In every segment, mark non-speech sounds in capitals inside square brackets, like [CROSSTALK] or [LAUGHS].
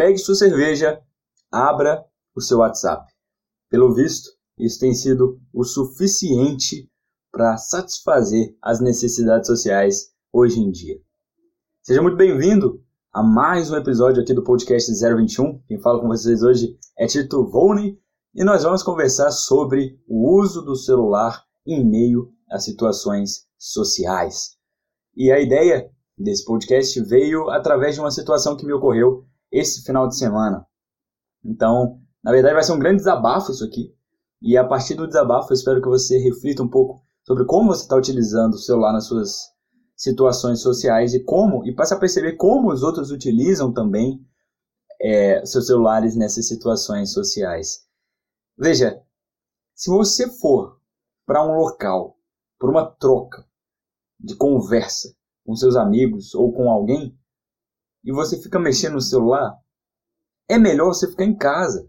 pegue sua cerveja, abra o seu WhatsApp. Pelo visto, isso tem sido o suficiente para satisfazer as necessidades sociais hoje em dia. Seja muito bem-vindo a mais um episódio aqui do podcast 021. Quem fala com vocês hoje é Tito Volney e nós vamos conversar sobre o uso do celular em meio a situações sociais. E a ideia desse podcast veio através de uma situação que me ocorreu esse final de semana. Então, na verdade, vai ser um grande desabafo isso aqui. E a partir do desabafo, eu espero que você reflita um pouco sobre como você está utilizando o celular nas suas situações sociais e como, e passe a perceber como os outros utilizam também é, seus celulares nessas situações sociais. Veja, se você for para um local, por uma troca de conversa com seus amigos ou com alguém, e você fica mexendo no celular, é melhor você ficar em casa.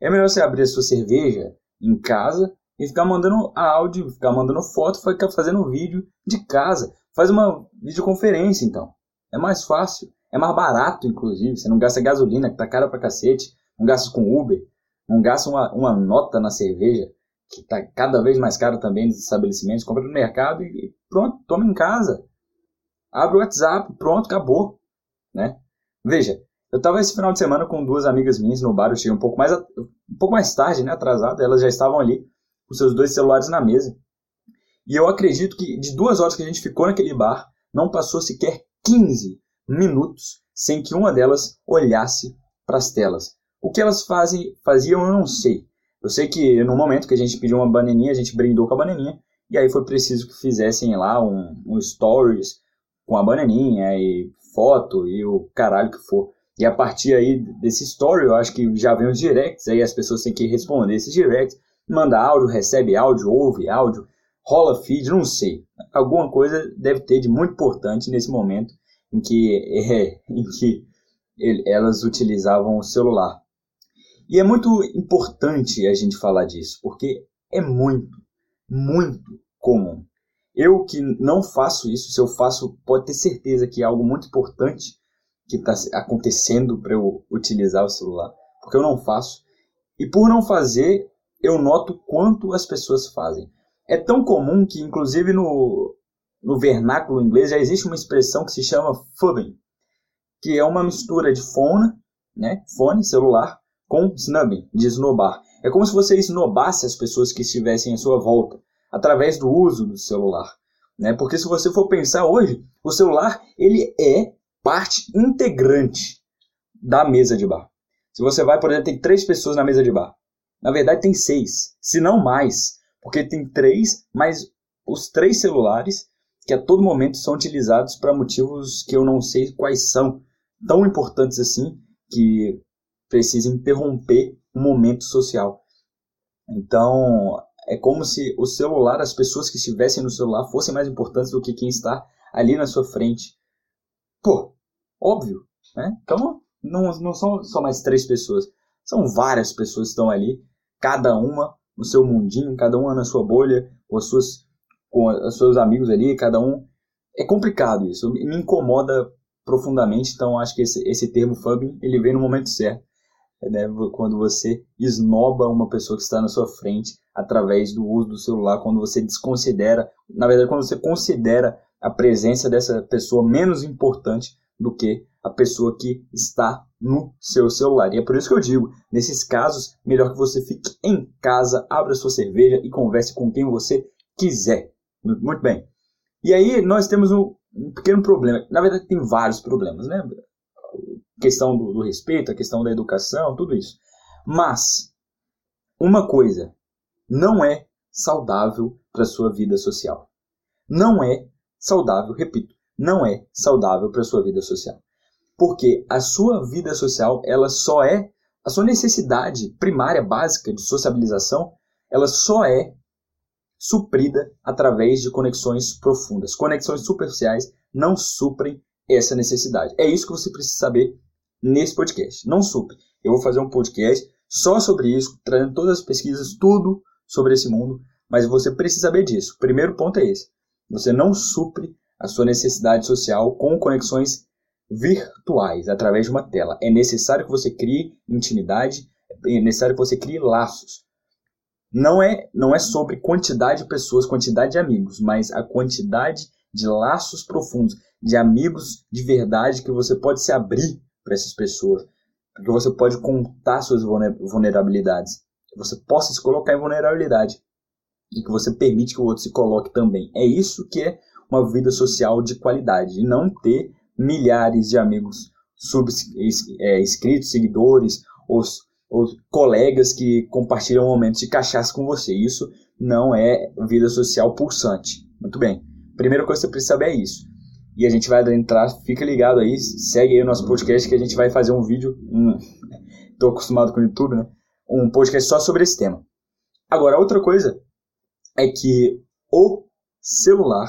É melhor você abrir a sua cerveja em casa e ficar mandando áudio, ficar mandando foto, ficar fazendo vídeo de casa. Faz uma videoconferência então. É mais fácil, é mais barato inclusive. Você não gasta gasolina, que tá cara pra cacete, não gasta com Uber, não gasta uma, uma nota na cerveja, que tá cada vez mais caro também nos estabelecimentos. Compra no mercado e pronto, toma em casa. Abre o WhatsApp, pronto, acabou. Né? Veja, eu estava esse final de semana com duas amigas minhas no bar, eu cheguei um pouco mais, um pouco mais tarde, né, atrasado, elas já estavam ali com seus dois celulares na mesa. E eu acredito que de duas horas que a gente ficou naquele bar, não passou sequer 15 minutos sem que uma delas olhasse para as telas. O que elas fazem, faziam eu não sei. Eu sei que no momento que a gente pediu uma bananinha, a gente brindou com a bananinha, e aí foi preciso que fizessem lá um, um stories com a bananinha e foto e o caralho que for. E a partir aí desse story, eu acho que já vem os directs, aí as pessoas têm que responder esses directs, manda áudio, recebe áudio, ouve áudio, rola feed, não sei. Alguma coisa deve ter de muito importante nesse momento em que, [LAUGHS] é, em que elas utilizavam o celular. E é muito importante a gente falar disso, porque é muito, muito comum. Eu que não faço isso, se eu faço, pode ter certeza que é algo muito importante que está acontecendo para eu utilizar o celular, porque eu não faço. E por não fazer, eu noto quanto as pessoas fazem. É tão comum que, inclusive, no, no vernáculo inglês já existe uma expressão que se chama fubbing, que é uma mistura de phone, né, fone, celular, com snubbing, de esnobar. É como se você esnobasse as pessoas que estivessem à sua volta, através do uso do celular. Né? Porque se você for pensar hoje, o celular ele é parte integrante da mesa de bar. Se você vai, por exemplo, tem três pessoas na mesa de bar. Na verdade, tem seis, se não mais, porque tem três, mas os três celulares que a todo momento são utilizados para motivos que eu não sei quais são, tão importantes assim, que precisa interromper um momento social. Então, é como se o celular, as pessoas que estivessem no celular fossem mais importantes do que quem está ali na sua frente. Pô, Óbvio, né? Então não, não são só mais três pessoas, são várias pessoas que estão ali, cada uma no seu mundinho, cada uma na sua bolha, com, as suas, com os seus amigos ali, cada um. É complicado isso, me incomoda profundamente, então acho que esse, esse termo fubbing, ele vem no momento certo, né? quando você esnoba uma pessoa que está na sua frente através do uso do celular, quando você desconsidera, na verdade, quando você considera a presença dessa pessoa menos importante do que a pessoa que está no seu celular. E é por isso que eu digo, nesses casos, melhor que você fique em casa, abra sua cerveja e converse com quem você quiser. Muito bem. E aí nós temos um, um pequeno problema. Na verdade, tem vários problemas, né? Questão do, do respeito, a questão da educação, tudo isso. Mas uma coisa não é saudável para sua vida social. Não é saudável, repito, não é saudável para a sua vida social. Porque a sua vida social, ela só é a sua necessidade primária básica de sociabilização, ela só é suprida através de conexões profundas. Conexões superficiais não suprem essa necessidade. É isso que você precisa saber nesse podcast. Não supre. Eu vou fazer um podcast só sobre isso, trazendo todas as pesquisas, tudo sobre esse mundo, mas você precisa saber disso. O primeiro ponto é esse. Você não supre a sua necessidade social com conexões virtuais através de uma tela. É necessário que você crie intimidade, é necessário que você crie laços. Não é, não é sobre quantidade de pessoas, quantidade de amigos, mas a quantidade de laços profundos, de amigos de verdade que você pode se abrir para essas pessoas, que você pode contar suas vulnerabilidades, você possa se colocar em vulnerabilidade e que você permite que o outro se coloque também. É isso que é uma vida social de qualidade e não ter milhares de amigos sub, é, inscritos, seguidores ou, ou colegas que compartilham momentos de cachaça com você. Isso não é vida social pulsante. Muito bem. Primeira coisa que você precisa saber é isso. E a gente vai entrar, fica ligado aí, segue aí o nosso podcast que a gente vai fazer um vídeo. Um, [LAUGHS] tô acostumado com o YouTube, né? Um podcast só sobre esse tema. Agora, outra coisa é que o celular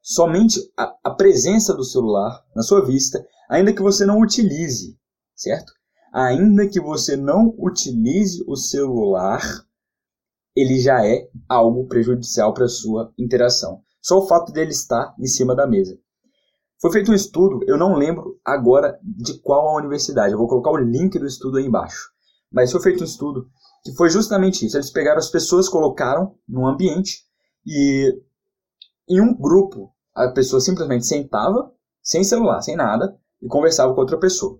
somente a, a presença do celular na sua vista, ainda que você não utilize, certo? Ainda que você não utilize o celular, ele já é algo prejudicial para a sua interação. Só o fato dele estar em cima da mesa. Foi feito um estudo, eu não lembro agora de qual a universidade, eu vou colocar o link do estudo aí embaixo. Mas foi feito um estudo que foi justamente isso. Eles pegaram as pessoas, colocaram num ambiente e em um grupo, a pessoa simplesmente sentava, sem celular, sem nada, e conversava com outra pessoa.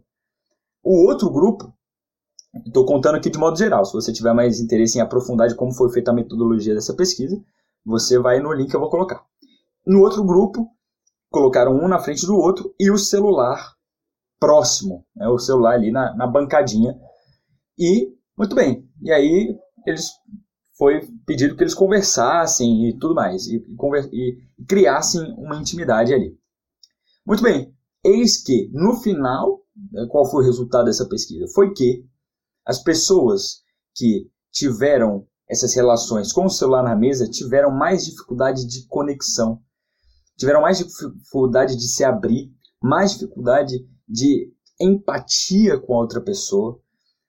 O outro grupo, estou contando aqui de modo geral, se você tiver mais interesse em aprofundar de como foi feita a metodologia dessa pesquisa, você vai no link que eu vou colocar. No outro grupo, colocaram um na frente do outro e o celular próximo, né, o celular ali na, na bancadinha. E, muito bem, e aí eles foi pedido que eles conversassem e tudo mais, e, e, e criassem uma intimidade ali. Muito bem, eis que no final, né, qual foi o resultado dessa pesquisa? Foi que as pessoas que tiveram essas relações com o celular na mesa tiveram mais dificuldade de conexão, tiveram mais dificuldade de se abrir, mais dificuldade de empatia com a outra pessoa,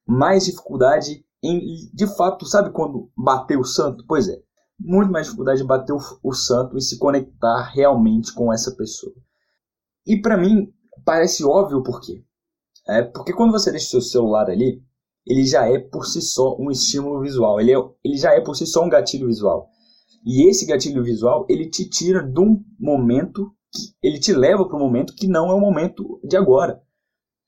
mais dificuldade em, de fato, sabe quando bater o santo? Pois é, muito mais dificuldade de bater o, o santo e se conectar realmente com essa pessoa. E para mim, parece óbvio por quê. É porque quando você deixa o seu celular ali, ele já é por si só um estímulo visual, ele, é, ele já é por si só um gatilho visual. E esse gatilho visual, ele te tira de um momento, que, ele te leva para um momento que não é o momento de agora.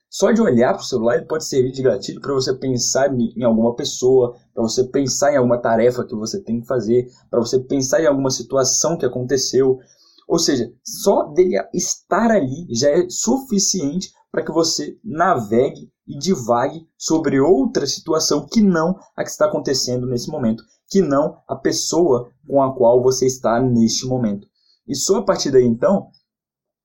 Só de olhar para o celular ele pode servir de gatilho para você pensar em alguma pessoa, para você pensar em alguma tarefa que você tem que fazer, para você pensar em alguma situação que aconteceu. Ou seja, só dele estar ali já é suficiente para que você navegue e divague sobre outra situação que não a que está acontecendo nesse momento, que não a pessoa com a qual você está neste momento. E só a partir daí então,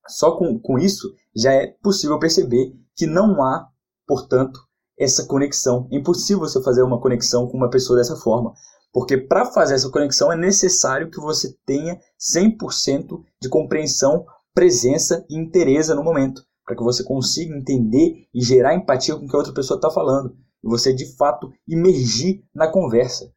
só com, com isso, já é possível perceber que não há, portanto, essa conexão. É impossível você fazer uma conexão com uma pessoa dessa forma. Porque para fazer essa conexão é necessário que você tenha 100% de compreensão, presença e interesse no momento. Para que você consiga entender e gerar empatia com o que a outra pessoa está falando. E você, de fato, imergir na conversa.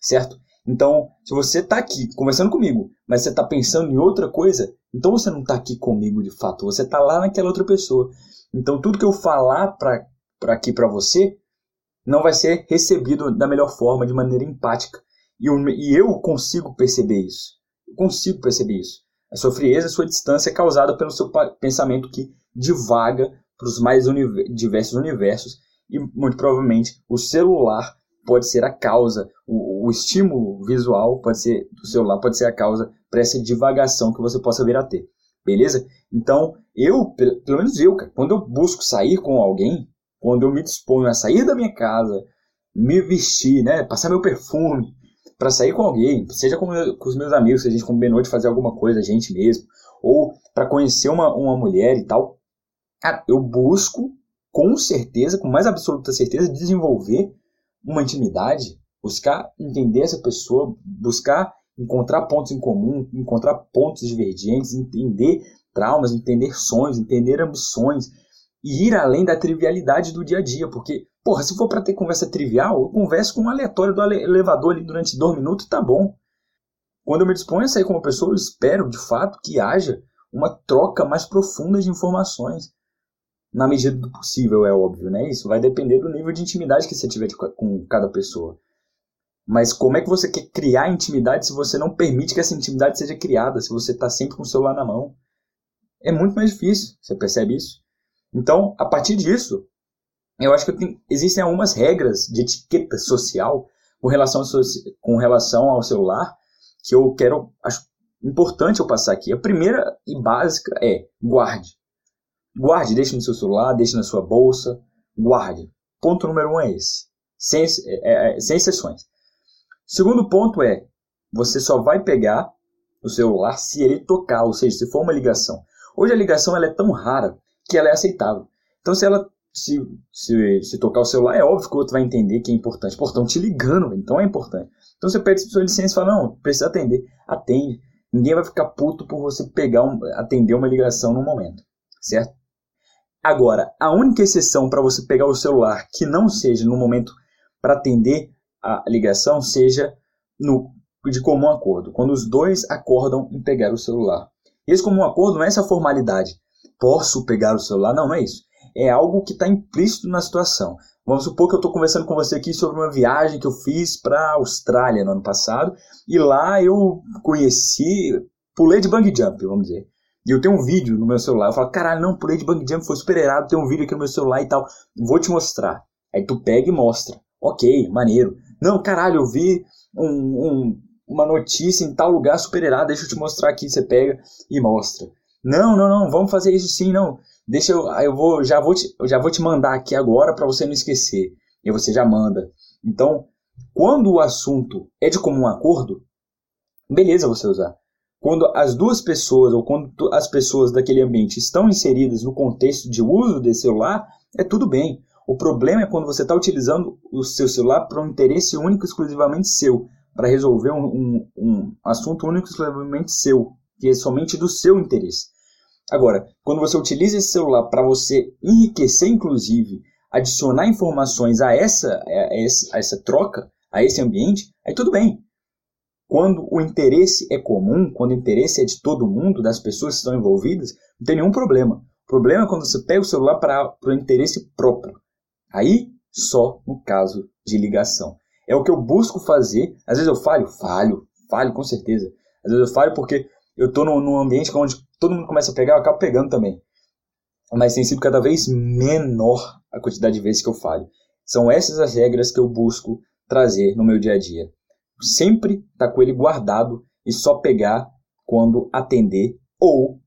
Certo? Então, se você está aqui conversando comigo, mas você está pensando em outra coisa, então você não está aqui comigo de fato. Você está lá naquela outra pessoa. Então tudo que eu falar para aqui para você não vai ser recebido da melhor forma, de maneira empática. E eu, e eu consigo perceber isso. Eu consigo perceber isso. A sua frieza, a sua distância é causada pelo seu pensamento que divaga para os mais diversos universos e muito provavelmente o celular pode ser a causa, o, o estímulo visual pode ser do celular pode ser a causa para essa divagação que você possa vir a ter. Beleza? Então, eu, pelo menos eu, cara, quando eu busco sair com alguém, quando eu me disponho a sair da minha casa, me vestir, né, passar meu perfume para sair com alguém, seja com, com, os meus amigos, se a gente combinou de fazer alguma coisa, a gente mesmo, ou para conhecer uma, uma mulher e tal, cara, eu busco com certeza, com mais absoluta certeza, desenvolver uma intimidade, buscar entender essa pessoa, buscar encontrar pontos em comum, encontrar pontos divergentes, entender traumas, entender sonhos, entender ambições e ir além da trivialidade do dia a dia, porque, porra, se for para ter conversa trivial, eu converso com um aleatório do elevador ali durante dois minutos tá bom. Quando eu me disponho a sair com uma pessoa, eu espero, de fato, que haja uma troca mais profunda de informações. na medida do possível, é óbvio, né? Isso vai depender do nível de intimidade que você tiver com cada pessoa. Mas como é que você quer criar intimidade se você não permite que essa intimidade seja criada, se você está sempre com o celular na mão? É muito mais difícil, você percebe isso? Então, a partir disso, eu acho que tenho, existem algumas regras de etiqueta social com relação, ao, com relação ao celular que eu quero, acho importante eu passar aqui. A primeira e básica é guarde. Guarde, deixe no seu celular, deixe na sua bolsa, guarde. Ponto número um é esse, sem, é, é, sem exceções. Segundo ponto é, você só vai pegar o celular se ele tocar, ou seja, se for uma ligação. Hoje a ligação ela é tão rara que ela é aceitável. Então se ela se, se, se tocar o celular, é óbvio que o outro vai entender que é importante. Pô, estão te ligando, então é importante. Então você pede sua licença e fala, não, precisa atender. Atende. Ninguém vai ficar puto por você pegar um, atender uma ligação no momento, certo? Agora, a única exceção para você pegar o celular que não seja no momento para atender a ligação seja no, de comum acordo, quando os dois acordam em pegar o celular. E esse comum acordo não é essa formalidade. Posso pegar o celular? Não, não é isso. É algo que está implícito na situação. Vamos supor que eu estou conversando com você aqui sobre uma viagem que eu fiz para a Austrália no ano passado e lá eu conheci, pulei de bungee jump, vamos dizer. E eu tenho um vídeo no meu celular. Eu falo, caralho, não, pulei de bungee jump, foi super errado, tem um vídeo aqui no meu celular e tal. Vou te mostrar. Aí tu pega e mostra. Ok, maneiro. Não, caralho, eu vi um, um, uma notícia em tal lugar super errado, deixa eu te mostrar aqui. Você pega e mostra. Não, não, não, vamos fazer isso sim, não. Deixa eu, eu vou, já vou te, já vou te mandar aqui agora para você não esquecer. E você já manda. Então, quando o assunto é de comum acordo, beleza você usar. Quando as duas pessoas ou quando as pessoas daquele ambiente estão inseridas no contexto de uso desse celular, é tudo bem. O problema é quando você está utilizando o seu celular para um interesse único exclusivamente seu, para resolver um, um, um assunto único exclusivamente seu, que é somente do seu interesse. Agora, quando você utiliza esse celular para você enriquecer, inclusive, adicionar informações a essa, a essa, a essa troca, a esse ambiente, aí tudo bem. Quando o interesse é comum, quando o interesse é de todo mundo, das pessoas que estão envolvidas, não tem nenhum problema. O problema é quando você pega o celular para o interesse próprio. Aí, só no caso de ligação. É o que eu busco fazer. Às vezes eu falho, falho, falho com certeza. Às vezes eu falho porque eu estou num, num ambiente onde todo mundo começa a pegar, eu acabo pegando também. Mas tem sido cada vez menor a quantidade de vezes que eu falho. São essas as regras que eu busco trazer no meu dia a dia. Sempre tá com ele guardado e só pegar quando atender ou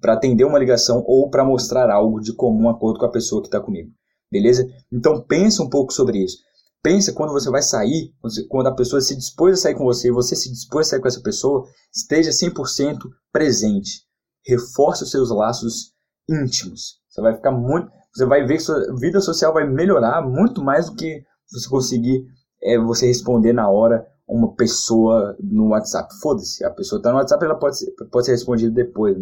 para atender uma ligação ou para mostrar algo de comum acordo com a pessoa que está comigo. Beleza? Então pensa um pouco sobre isso. Pensa quando você vai sair, quando a pessoa se dispôs a sair com você você se dispôs a sair com essa pessoa, esteja 100% presente. Reforce os seus laços íntimos. Você vai ficar muito. Você vai ver que sua vida social vai melhorar muito mais do que você conseguir é, você responder na hora uma pessoa no WhatsApp. Foda-se, a pessoa está no WhatsApp, ela pode ser, pode ser respondida depois.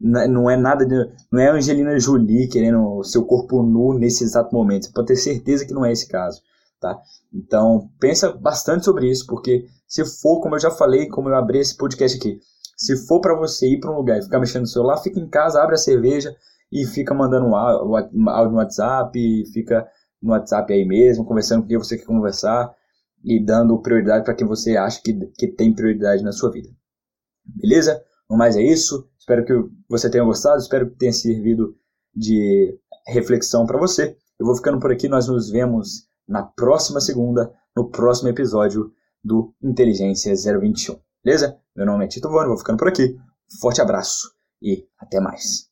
Não, não é nada de, Não é Angelina Jolie querendo o seu corpo nu nesse exato momento. Você pode ter certeza que não é esse caso. Tá? Então, pensa bastante sobre isso, porque se for, como eu já falei, como eu abri esse podcast aqui, se for para você ir para um lugar e ficar mexendo no celular, fica em casa, abre a cerveja e fica mandando um áudio no WhatsApp, fica no WhatsApp aí mesmo, conversando com quem você quer conversar e dando prioridade para quem você acha que, que tem prioridade na sua vida. Beleza? No mais é isso. Espero que você tenha gostado, espero que tenha servido de reflexão para você. Eu vou ficando por aqui, nós nos vemos na próxima segunda, no próximo episódio do Inteligência 021. Beleza? Meu nome é Tito Vone, vou ficando por aqui. Forte abraço e até mais.